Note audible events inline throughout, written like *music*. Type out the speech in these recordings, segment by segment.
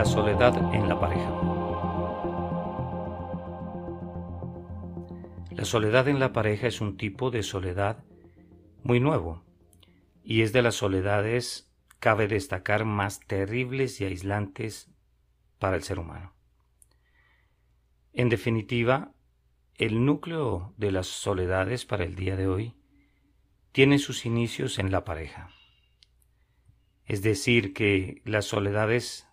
La soledad en la pareja. La soledad en la pareja es un tipo de soledad muy nuevo y es de las soledades, cabe destacar, más terribles y aislantes para el ser humano. En definitiva, el núcleo de las soledades para el día de hoy tiene sus inicios en la pareja. Es decir, que las soledades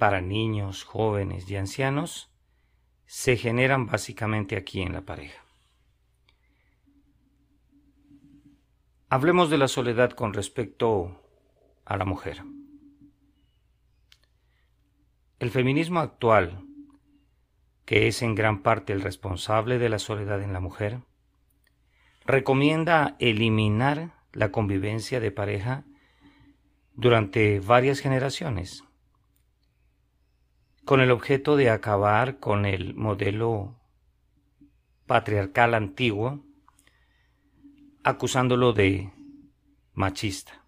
para niños, jóvenes y ancianos se generan básicamente aquí en la pareja. Hablemos de la soledad con respecto a la mujer. El feminismo actual, que es en gran parte el responsable de la soledad en la mujer, recomienda eliminar la convivencia de pareja durante varias generaciones, con el objeto de acabar con el modelo patriarcal antiguo, acusándolo de machista.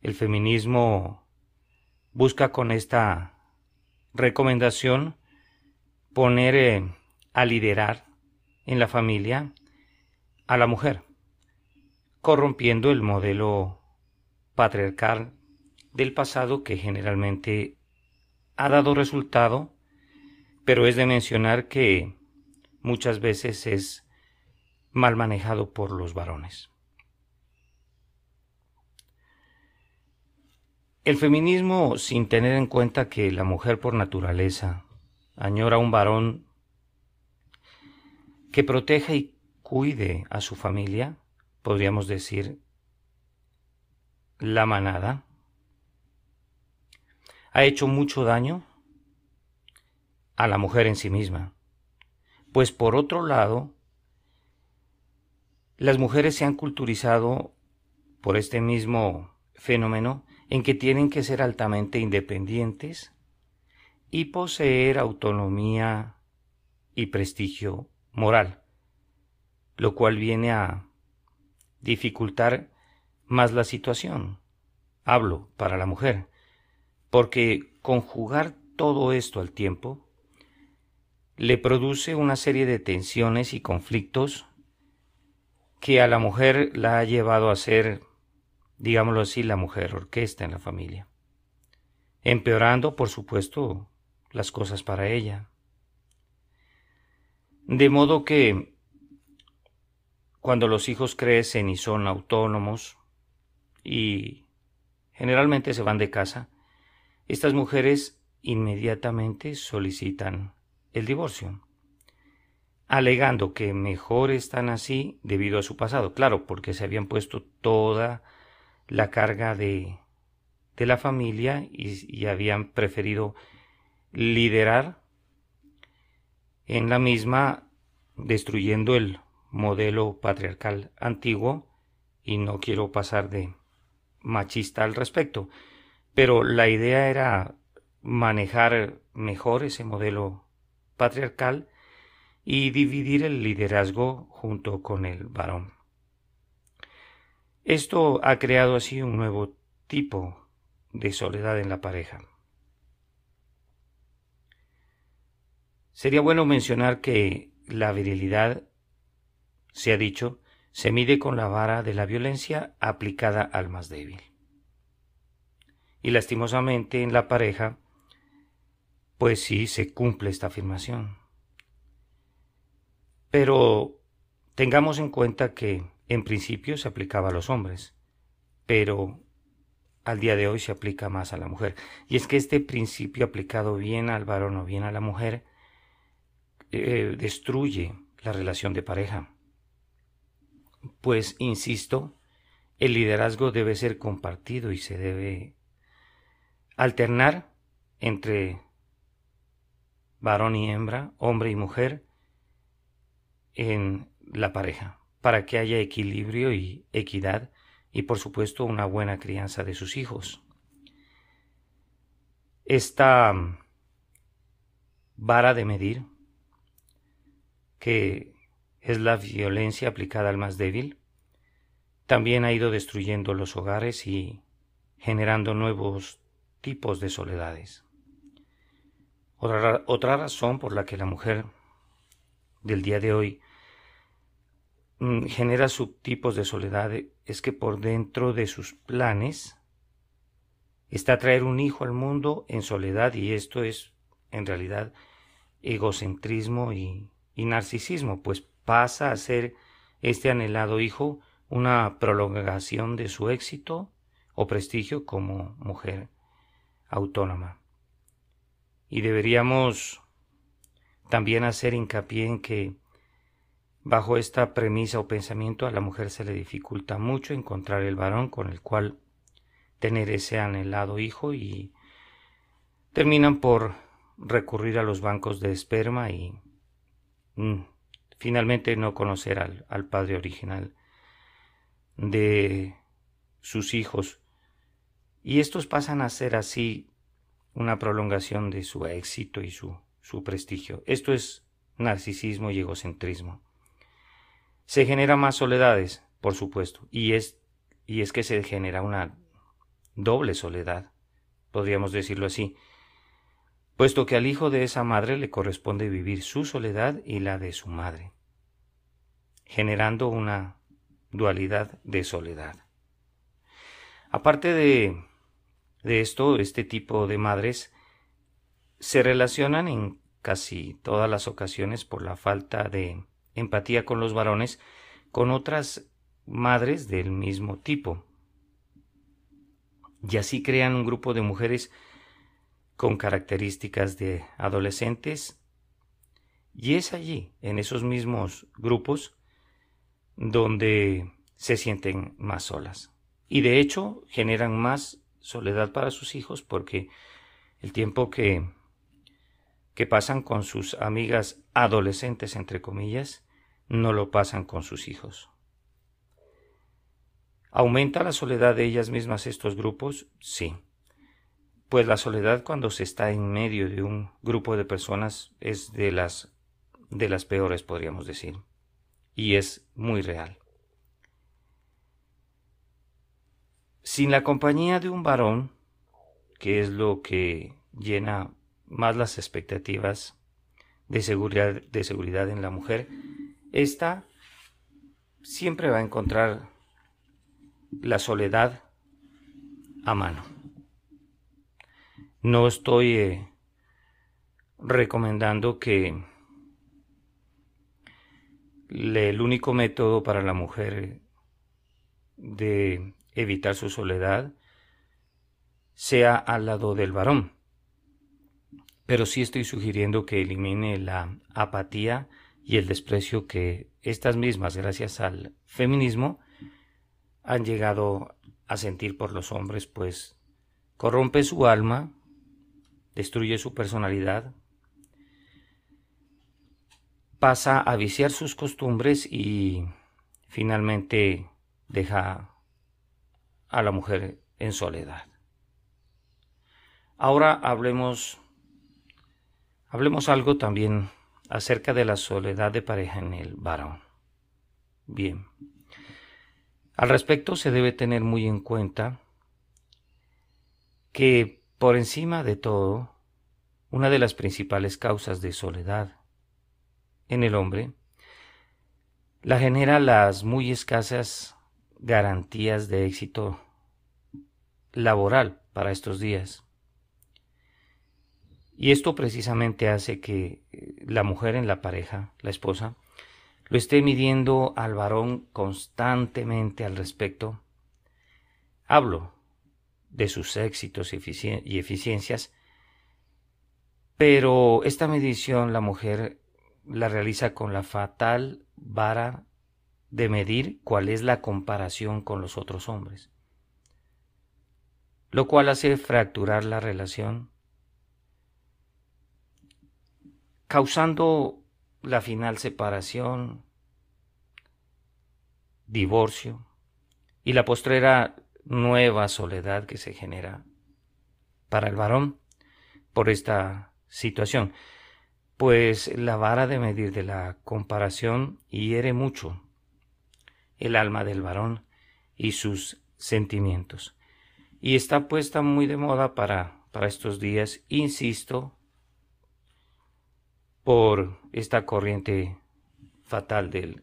El feminismo busca con esta recomendación poner eh, a liderar en la familia a la mujer, corrompiendo el modelo patriarcal del pasado que generalmente ha dado resultado, pero es de mencionar que muchas veces es mal manejado por los varones. El feminismo, sin tener en cuenta que la mujer por naturaleza añora un varón que proteja y cuide a su familia, podríamos decir, la manada, ha hecho mucho daño a la mujer en sí misma. Pues por otro lado, las mujeres se han culturizado por este mismo fenómeno en que tienen que ser altamente independientes y poseer autonomía y prestigio moral lo cual viene a dificultar más la situación. Hablo para la mujer, porque conjugar todo esto al tiempo le produce una serie de tensiones y conflictos que a la mujer la ha llevado a ser, digámoslo así, la mujer orquesta en la familia, empeorando, por supuesto, las cosas para ella. De modo que cuando los hijos crecen y son autónomos y generalmente se van de casa, estas mujeres inmediatamente solicitan el divorcio, alegando que mejor están así debido a su pasado, claro, porque se habían puesto toda la carga de, de la familia y, y habían preferido liderar en la misma, destruyendo el modelo patriarcal antiguo. Y no quiero pasar de machista al respecto, pero la idea era manejar mejor ese modelo patriarcal y dividir el liderazgo junto con el varón. Esto ha creado así un nuevo tipo de soledad en la pareja. Sería bueno mencionar que la virilidad se ha dicho, se mide con la vara de la violencia aplicada al más débil. Y lastimosamente en la pareja, pues sí se cumple esta afirmación. Pero tengamos en cuenta que en principio se aplicaba a los hombres, pero al día de hoy se aplica más a la mujer. Y es que este principio aplicado bien al varón o bien a la mujer eh, destruye la relación de pareja pues, insisto, el liderazgo debe ser compartido y se debe alternar entre varón y hembra, hombre y mujer, en la pareja, para que haya equilibrio y equidad y por supuesto una buena crianza de sus hijos. Esta vara de medir que es la violencia aplicada al más débil, también ha ido destruyendo los hogares y generando nuevos tipos de soledades. Otra, otra razón por la que la mujer del día de hoy mm, genera subtipos de soledad es que por dentro de sus planes está traer un hijo al mundo en soledad y esto es en realidad egocentrismo y, y narcisismo, pues pasa a ser este anhelado hijo una prolongación de su éxito o prestigio como mujer autónoma. Y deberíamos también hacer hincapié en que bajo esta premisa o pensamiento a la mujer se le dificulta mucho encontrar el varón con el cual tener ese anhelado hijo y terminan por recurrir a los bancos de esperma y mm, finalmente no conocer al, al padre original de sus hijos. Y estos pasan a ser así una prolongación de su éxito y su, su prestigio. Esto es narcisismo y egocentrismo. Se genera más soledades, por supuesto, y es, y es que se genera una doble soledad, podríamos decirlo así, puesto que al hijo de esa madre le corresponde vivir su soledad y la de su madre, generando una dualidad de soledad. Aparte de, de esto, este tipo de madres se relacionan en casi todas las ocasiones por la falta de empatía con los varones con otras madres del mismo tipo, y así crean un grupo de mujeres con características de adolescentes y es allí, en esos mismos grupos, donde se sienten más solas. Y de hecho generan más soledad para sus hijos porque el tiempo que, que pasan con sus amigas adolescentes, entre comillas, no lo pasan con sus hijos. ¿Aumenta la soledad de ellas mismas estos grupos? Sí. Pues la soledad cuando se está en medio de un grupo de personas es de las de las peores, podríamos decir. Y es muy real. Sin la compañía de un varón, que es lo que llena más las expectativas de seguridad, de seguridad en la mujer, esta siempre va a encontrar la soledad a mano. No estoy eh, recomendando que el único método para la mujer de evitar su soledad sea al lado del varón. Pero sí estoy sugiriendo que elimine la apatía y el desprecio que estas mismas, gracias al feminismo, han llegado a sentir por los hombres, pues corrompe su alma, destruye su personalidad, pasa a viciar sus costumbres y finalmente deja a la mujer en soledad. Ahora hablemos hablemos algo también acerca de la soledad de pareja en el varón. Bien. Al respecto se debe tener muy en cuenta que por encima de todo, una de las principales causas de soledad en el hombre la genera las muy escasas garantías de éxito laboral para estos días. Y esto precisamente hace que la mujer en la pareja, la esposa, lo esté midiendo al varón constantemente al respecto. Hablo de sus éxitos y eficiencias, pero esta medición la mujer la realiza con la fatal vara de medir cuál es la comparación con los otros hombres, lo cual hace fracturar la relación, causando la final separación, divorcio y la postrera nueva soledad que se genera para el varón por esta situación, pues la vara de medir de la comparación hiere mucho el alma del varón y sus sentimientos. y está puesta muy de moda para, para estos días, insisto, por esta corriente fatal del,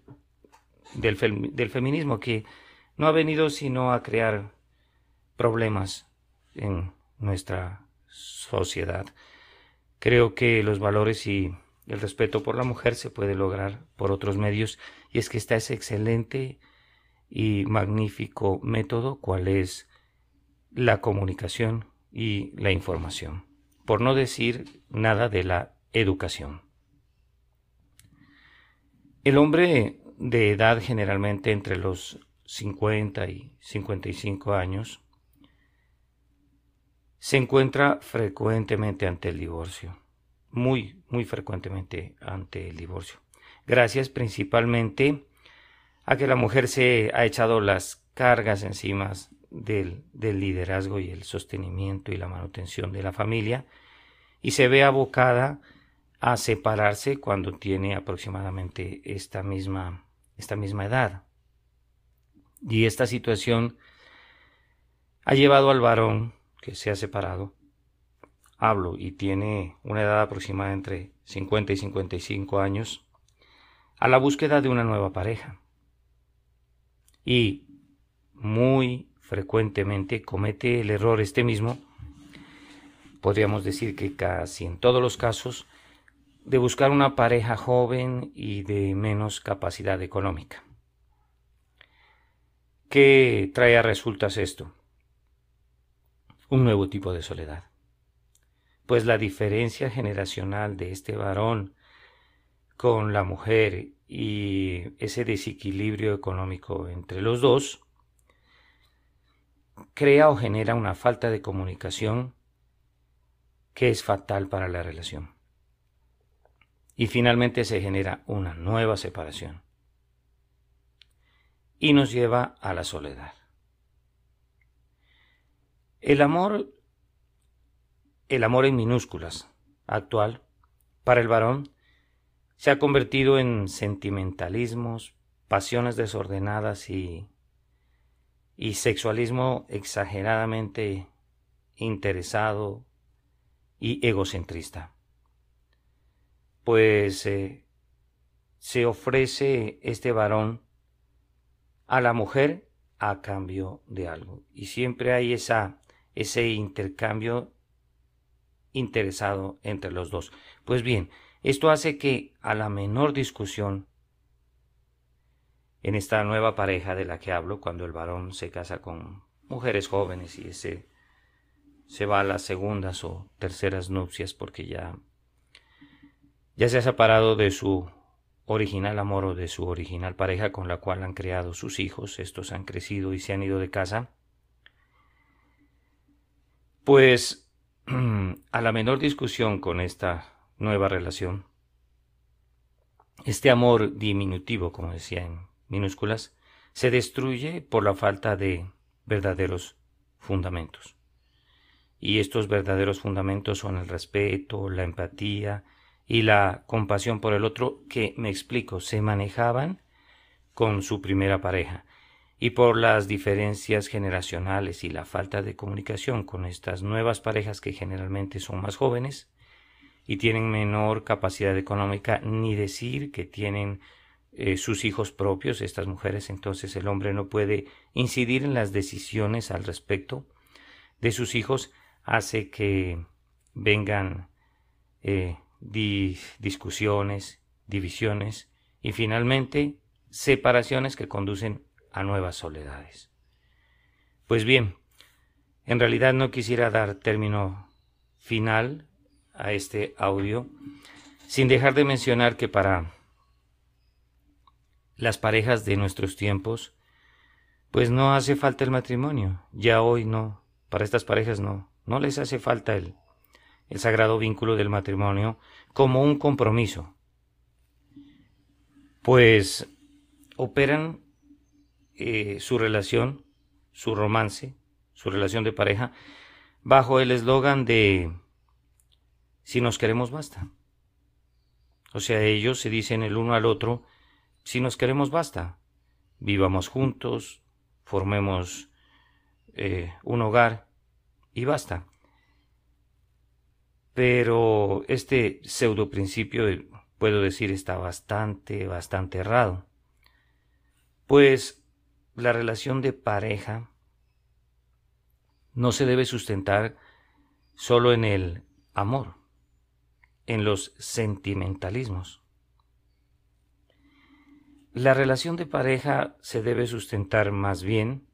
del, del feminismo que no ha venido sino a crear problemas en nuestra sociedad. Creo que los valores y el respeto por la mujer se puede lograr por otros medios y es que está ese excelente y magnífico método cual es la comunicación y la información, por no decir nada de la educación. El hombre de edad generalmente entre los 50 y 55 años se encuentra frecuentemente ante el divorcio, muy, muy frecuentemente ante el divorcio, gracias principalmente a que la mujer se ha echado las cargas encima del, del liderazgo y el sostenimiento y la manutención de la familia y se ve abocada a separarse cuando tiene aproximadamente esta misma, esta misma edad. Y esta situación ha llevado al varón que se ha separado, hablo y tiene una edad aproximada entre 50 y 55 años, a la búsqueda de una nueva pareja. Y muy frecuentemente comete el error este mismo, podríamos decir que casi en todos los casos, de buscar una pareja joven y de menos capacidad económica. ¿Qué trae a resultas esto? Un nuevo tipo de soledad. Pues la diferencia generacional de este varón con la mujer y ese desequilibrio económico entre los dos crea o genera una falta de comunicación que es fatal para la relación. Y finalmente se genera una nueva separación y nos lleva a la soledad. El amor, el amor en minúsculas, actual, para el varón, se ha convertido en sentimentalismos, pasiones desordenadas y, y sexualismo exageradamente interesado y egocentrista. Pues eh, se ofrece este varón a la mujer a cambio de algo. Y siempre hay esa, ese intercambio interesado entre los dos. Pues bien, esto hace que a la menor discusión en esta nueva pareja de la que hablo, cuando el varón se casa con mujeres jóvenes y se, se va a las segundas o terceras nupcias porque ya, ya se ha separado de su original amor o de su original pareja con la cual han creado sus hijos, estos han crecido y se han ido de casa, pues *clears throat* a la menor discusión con esta nueva relación, este amor diminutivo, como decía en minúsculas, se destruye por la falta de verdaderos fundamentos. Y estos verdaderos fundamentos son el respeto, la empatía, y la compasión por el otro que, me explico, se manejaban con su primera pareja y por las diferencias generacionales y la falta de comunicación con estas nuevas parejas que generalmente son más jóvenes y tienen menor capacidad económica, ni decir que tienen eh, sus hijos propios, estas mujeres, entonces el hombre no puede incidir en las decisiones al respecto de sus hijos, hace que vengan eh, discusiones, divisiones y finalmente separaciones que conducen a nuevas soledades. Pues bien, en realidad no quisiera dar término final a este audio sin dejar de mencionar que para las parejas de nuestros tiempos, pues no hace falta el matrimonio, ya hoy no, para estas parejas no, no les hace falta el, el sagrado vínculo del matrimonio como un compromiso, pues operan eh, su relación, su romance, su relación de pareja, bajo el eslogan de si nos queremos basta. O sea, ellos se dicen el uno al otro, si nos queremos basta, vivamos juntos, formemos eh, un hogar y basta. Pero este pseudo principio, puedo decir, está bastante, bastante errado. Pues la relación de pareja no se debe sustentar solo en el amor, en los sentimentalismos. La relación de pareja se debe sustentar más bien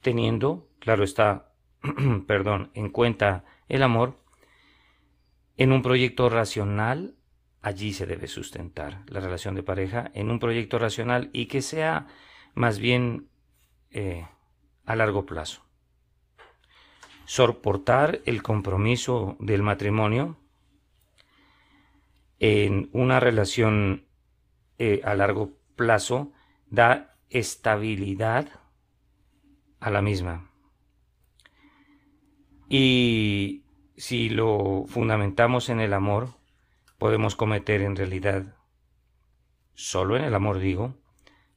teniendo, claro está, *clears throat* perdón, en cuenta el amor, en un proyecto racional, allí se debe sustentar la relación de pareja, en un proyecto racional y que sea más bien eh, a largo plazo. Soportar el compromiso del matrimonio en una relación eh, a largo plazo da estabilidad a la misma. Y si lo fundamentamos en el amor, podemos cometer en realidad, solo en el amor digo,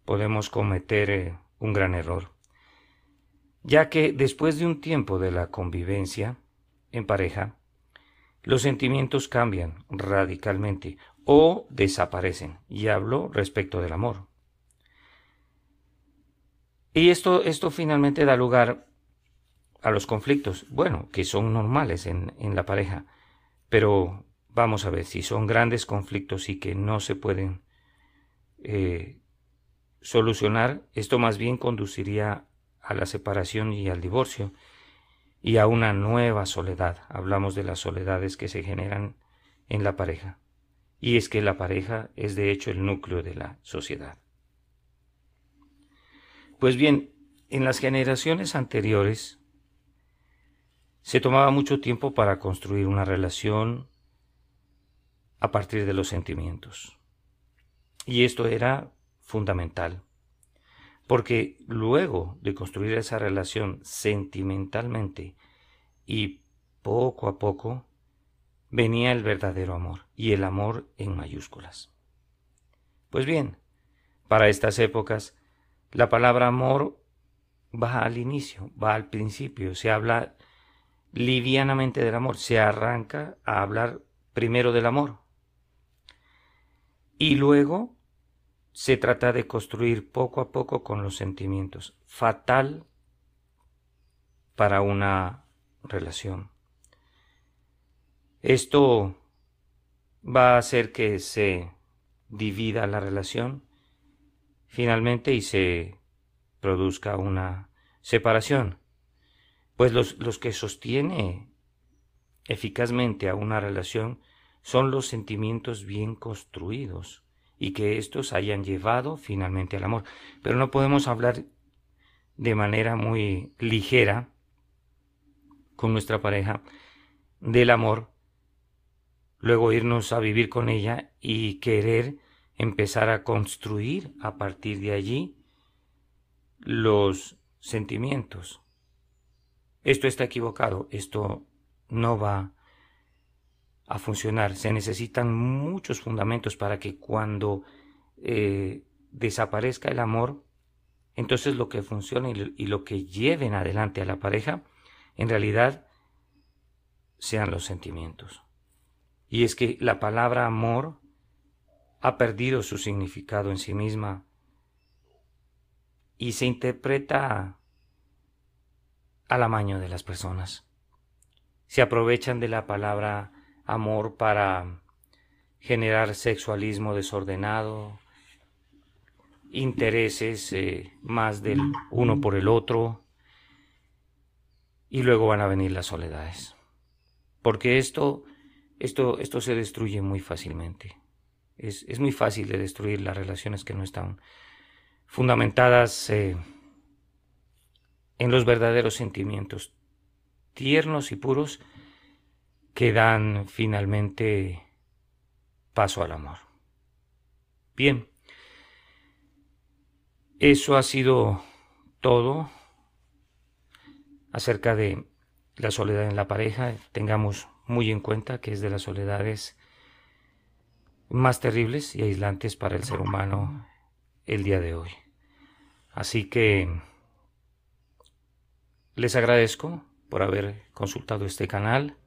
podemos cometer eh, un gran error. Ya que después de un tiempo de la convivencia en pareja, los sentimientos cambian radicalmente o desaparecen. Y hablo respecto del amor. Y esto, esto finalmente da lugar a los conflictos, bueno, que son normales en, en la pareja, pero vamos a ver si son grandes conflictos y que no se pueden eh, solucionar, esto más bien conduciría a la separación y al divorcio y a una nueva soledad. Hablamos de las soledades que se generan en la pareja y es que la pareja es de hecho el núcleo de la sociedad. Pues bien, en las generaciones anteriores se tomaba mucho tiempo para construir una relación a partir de los sentimientos. Y esto era fundamental, porque luego de construir esa relación sentimentalmente y poco a poco, venía el verdadero amor, y el amor en mayúsculas. Pues bien, para estas épocas, la palabra amor va al inicio, va al principio, se habla livianamente del amor, se arranca a hablar primero del amor. Y luego se trata de construir poco a poco con los sentimientos. Fatal para una relación. Esto va a hacer que se divida la relación finalmente y se produzca una separación. Pues los, los que sostiene eficazmente a una relación son los sentimientos bien construidos y que éstos hayan llevado finalmente al amor. Pero no podemos hablar de manera muy ligera con nuestra pareja del amor luego irnos a vivir con ella y querer empezar a construir a partir de allí los sentimientos. Esto está equivocado, esto no va a funcionar. Se necesitan muchos fundamentos para que cuando eh, desaparezca el amor, entonces lo que funcione y lo que lleven adelante a la pareja, en realidad sean los sentimientos. Y es que la palabra amor ha perdido su significado en sí misma y se interpreta al amaño de las personas. Se aprovechan de la palabra amor para generar sexualismo desordenado, intereses eh, más del uno por el otro, y luego van a venir las soledades. Porque esto esto, esto se destruye muy fácilmente. Es, es, muy fácil de destruir las relaciones que no están fundamentadas eh, en los verdaderos sentimientos tiernos y puros que dan finalmente paso al amor. Bien, eso ha sido todo acerca de la soledad en la pareja. Tengamos muy en cuenta que es de las soledades más terribles y aislantes para el ser humano el día de hoy. Así que les agradezco por haber consultado este canal.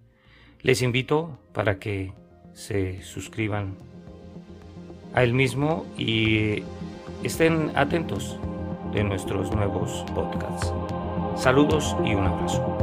Les invito para que se suscriban a él mismo y estén atentos de nuestros nuevos podcasts. Saludos y un abrazo.